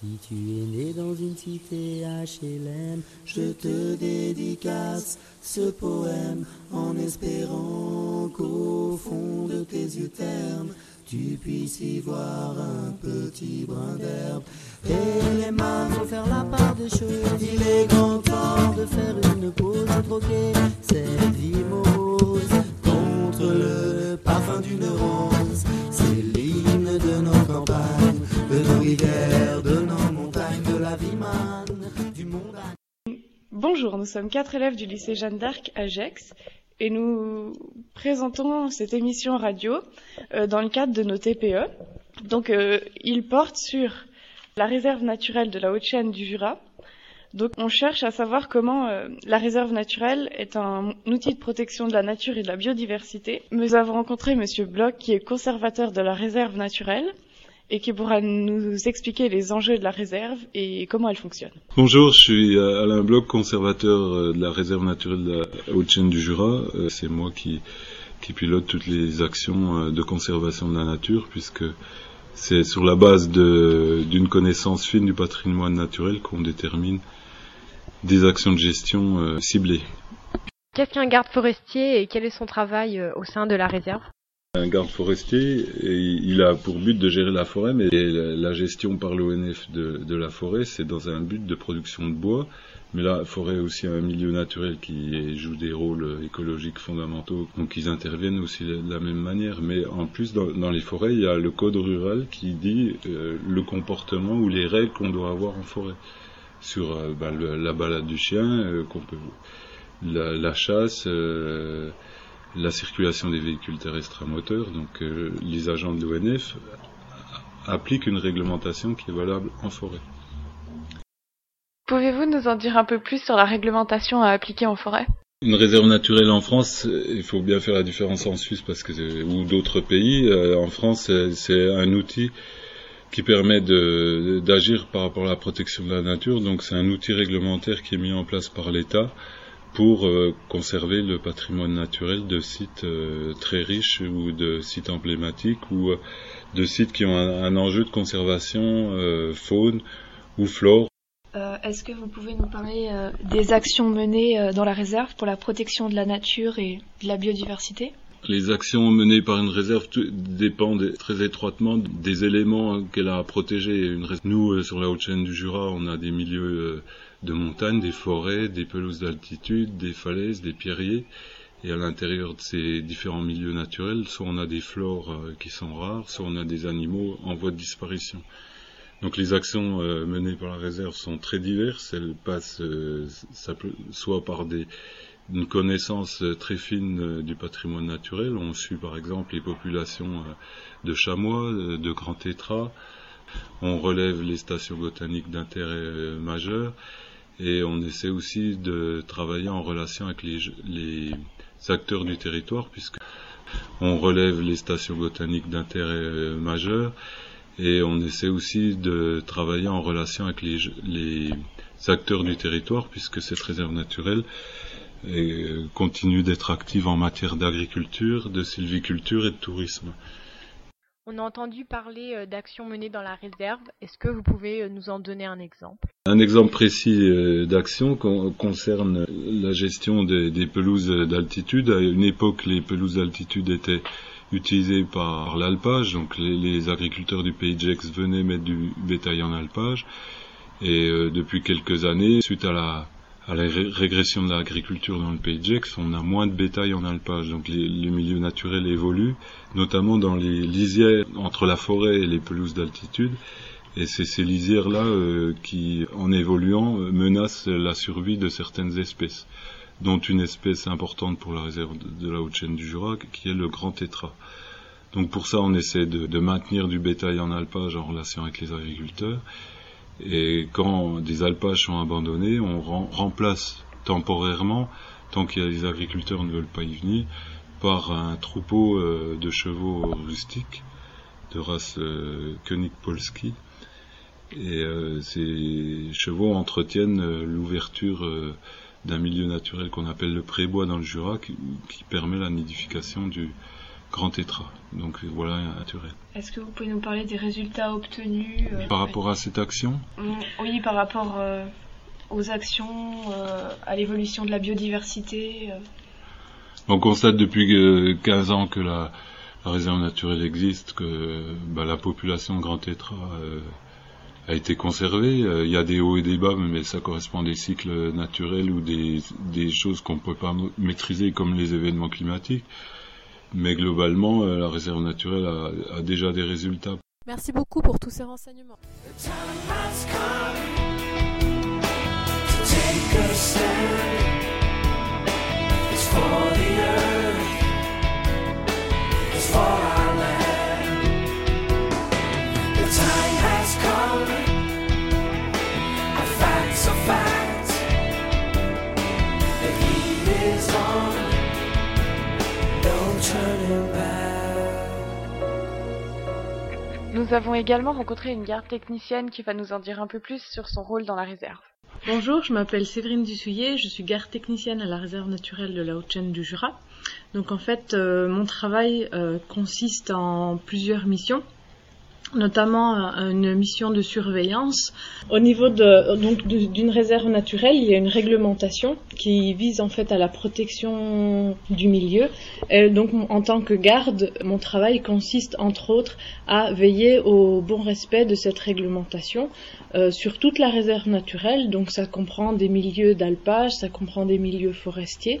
Si tu es né dans une cité HLM, je te dédicace ce poème en espérant qu'au fond de tes yeux ternes, tu puisses y voir un petit brin d'herbe. Et les mains vont faire la part des choses, il est grand temps de faire une pause, de troquer Bonjour, nous sommes quatre élèves du lycée Jeanne d'Arc à Gex et nous présentons cette émission radio euh, dans le cadre de nos TPE. Donc, euh, il porte sur la réserve naturelle de la Haute-Chaîne du Jura. Donc, on cherche à savoir comment euh, la réserve naturelle est un outil de protection de la nature et de la biodiversité. Nous avons rencontré Monsieur Bloch, qui est conservateur de la réserve naturelle et qui pourra nous expliquer les enjeux de la réserve et comment elle fonctionne. Bonjour, je suis euh, Alain Bloch, conservateur euh, de la réserve naturelle de la Haute-Chaîne du Jura. Euh, C'est moi qui, qui pilote toutes les actions de conservation de la nature, puisque c'est sur la base d'une connaissance fine du patrimoine naturel qu'on détermine des actions de gestion ciblées. Qu'est-ce qu'un garde forestier et quel est son travail au sein de la réserve? Un garde forestier, il a pour but de gérer la forêt, mais la, gestion par l'ONF de, la forêt, c'est dans un but de production de bois. Mais la forêt est aussi un milieu naturel qui joue des rôles écologiques fondamentaux, donc ils interviennent aussi de la même manière. Mais en plus, dans, les forêts, il y a le code rural qui dit euh, le comportement ou les règles qu'on doit avoir en forêt sur euh, bah, le- la balade du chien, euh, peut, la chasse. Euh, la circulation des véhicules terrestres à moteur, donc euh, les agents de l'ONF appliquent une réglementation qui est valable en forêt. Pouvez-vous nous en dire un peu plus sur la réglementation à appliquer en forêt? Une réserve naturelle en France, euh, il faut bien faire la différence en Suisse parce que c'est- ou d'autres pays. euh, en France, c'est- c'est un outil qui permet de- d'agir par rapport à la protection de la nature. Donc c'est un outil réglementaire qui est mis en place par l'État pour euh, conserver le patrimoine naturel de sites euh, très riches ou de sites emblématiques ou euh, de sites qui ont un, enjeu de conservation faune ou flore. Est-ce que vous pouvez nous parler des actions menées dans la réserve pour la protection de la nature et de la biodiversité? Les actions menées par une réserve dépendent très étroitement des éléments qu'elle a à protéger. Nous, euh, sur la haute chaîne du Jura, on a des milieux euh, de montagne, des forêts, des pelouses d'altitude, des falaises, des pierriers. Et à l'intérieur de ces différents milieux naturels, soit on a des flores euh, qui sont rares, soit on a des animaux en voie de disparition. Donc les actions menées par la réserve sont très diverses. Elles passent soit par des, une connaissance euh, très fine euh, du patrimoine naturel. On suit par exemple les populations euh, de chamois, de grands tétras. On relève les stations botaniques d'intérêt majeur et on essaie aussi de travailler en relation avec les, acteurs du territoire puisque on relève les stations botaniques d'intérêt majeur et on essaie aussi de travailler en relation avec les, les acteurs du territoire puisque cette réserve naturelle et continue d'être active en matière d'agriculture, de sylviculture et de tourisme. On a entendu parler euh, d'actions menées dans la réserve. Est-ce que vous pouvez euh, nous en donner un exemple? Un exemple précis euh, d'action con- concerne la gestion des, des pelouses d'altitude. À une époque, les pelouses d'altitude étaient utilisées par l'alpage, donc les, les agriculteurs du pays de Gex venaient mettre du bétail en alpage. Et depuis quelques années, suite à la, à la ré- régression de l'agriculture dans le pays de Gex, on a moins de bétail en alpage. Donc les, le milieu naturel évolue, notamment dans les lisières entre la forêt et les pelouses d'altitude. Et c'est ces lisières-là euh, qui, en évoluant, menacent la survie de certaines espèces, dont une espèce importante pour la réserve de, de la Haute-Chaîne du Jura, qui est le grand tétra. Donc pour ça, on essaie de, de maintenir du bétail en alpage en relation avec les agriculteurs. Et quand des alpages sont abandonnés, on rem- remplace temporairement, tant a des agriculteurs ne veulent pas y venir, par un troupeau euh, de chevaux rustiques de race euh, König Polski. Et euh, ces chevaux entretiennent euh, l'ouverture d'un milieu naturel qu'on appelle le prébois dans le Jura, qui permet la nidification du, grand tétra. Donc voilà, naturel. Est-ce que vous pouvez nous parler des résultats obtenus Par rapport à cette action Oui, par rapport aux actions, à l'évolution de la biodiversité. On constate depuis 15 ans que la, la réserve naturelle existe, que bah, la population grand tétra euh, a été conservée. Euh, il y a des hauts et des bas, mais ça correspond à des cycles naturels ou des, des choses qu'on ne peut pas maîtriser comme les événements climatiques. Mais globalement, euh, la réserve naturelle a, a déjà des résultats. Merci beaucoup pour tous ces renseignements. Nous avons également rencontré une garde technicienne qui va nous en dire un peu plus sur son rôle dans la réserve. Bonjour, je m'appelle Séverine Dussouillet, je suis garde technicienne à la réserve naturelle de la Haute-Chaîne du Jura. Donc en fait, euh, mon travail euh, consiste en plusieurs missions notamment une mission de surveillance. Au niveau de, donc d'une réserve naturelle, il y a une réglementation qui vise en fait à la protection du milieu. Donc en tant que garde, mon travail consiste entre autres à veiller au bon respect de cette réglementation euh, sur toute la réserve naturelle. Donc ça comprend des milieux d'alpage, ça comprend des milieux forestiers.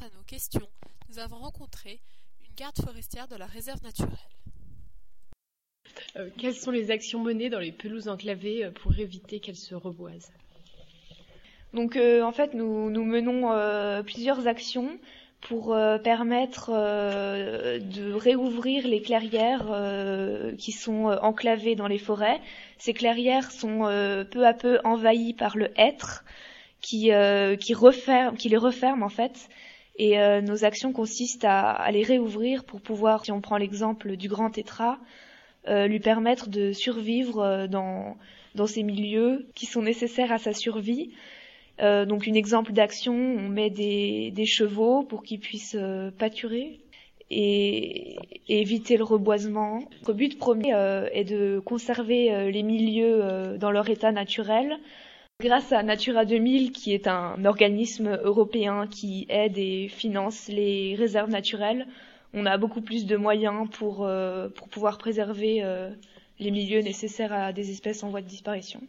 à nos questions, nous avons rencontré une garde forestière de la réserve naturelle. Euh, quelles sont les actions menées dans les pelouses enclavées euh, pour éviter qu'elles se reboisent? Donc euh, en fait nous, nous menons plusieurs actions pour permettre de réouvrir les clairières qui sont enclavées dans les forêts. Ces clairières sont peu à peu envahies par le hêtre qui, euh, qui, referme, qui les referme en fait. Et euh, nos actions consistent à, les réouvrir pour pouvoir, si on prend l'exemple du grand tétra, euh, lui permettre de survivre euh, dans, ces milieux qui sont nécessaires à sa survie. Donc, un exemple d'action, on met des, chevaux pour qu'ils puissent pâturer et, éviter le reboisement. Notre but premier est de conserver les milieux dans leur état naturel, Grâce à Natura 2000, qui est un organisme européen qui aide et finance les réserves naturelles, on a beaucoup plus de moyens pour, euh, pouvoir préserver euh, les milieux nécessaires à des espèces en voie de disparition.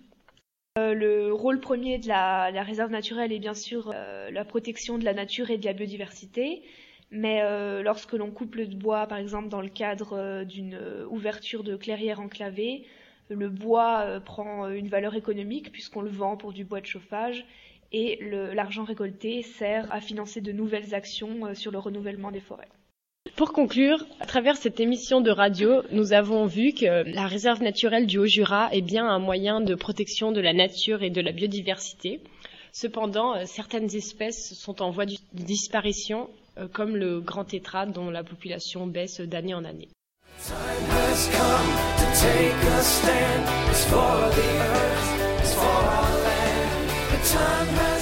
Euh, le rôle premier de la, réserve naturelle est bien sûr la protection de la nature et de la biodiversité, mais lorsque l'on coupe le bois, par exemple dans le cadre d'une ouverture de clairière enclavée, le bois euh, prend une valeur économique puisqu'on le vend pour du bois de chauffage et l'argent récolté sert à financer de nouvelles actions euh, sur le renouvellement des forêts. Pour conclure, à travers cette émission de radio, nous avons vu que la réserve naturelle du Haut-Jura est bien un moyen de protection de la nature et de la biodiversité. Cependant, euh, certaines espèces sont en voie de disparition, comme le grand tétra dont la population baisse d'année en année. Time has come to take a stand. It's for the earth, it's for our land. The time has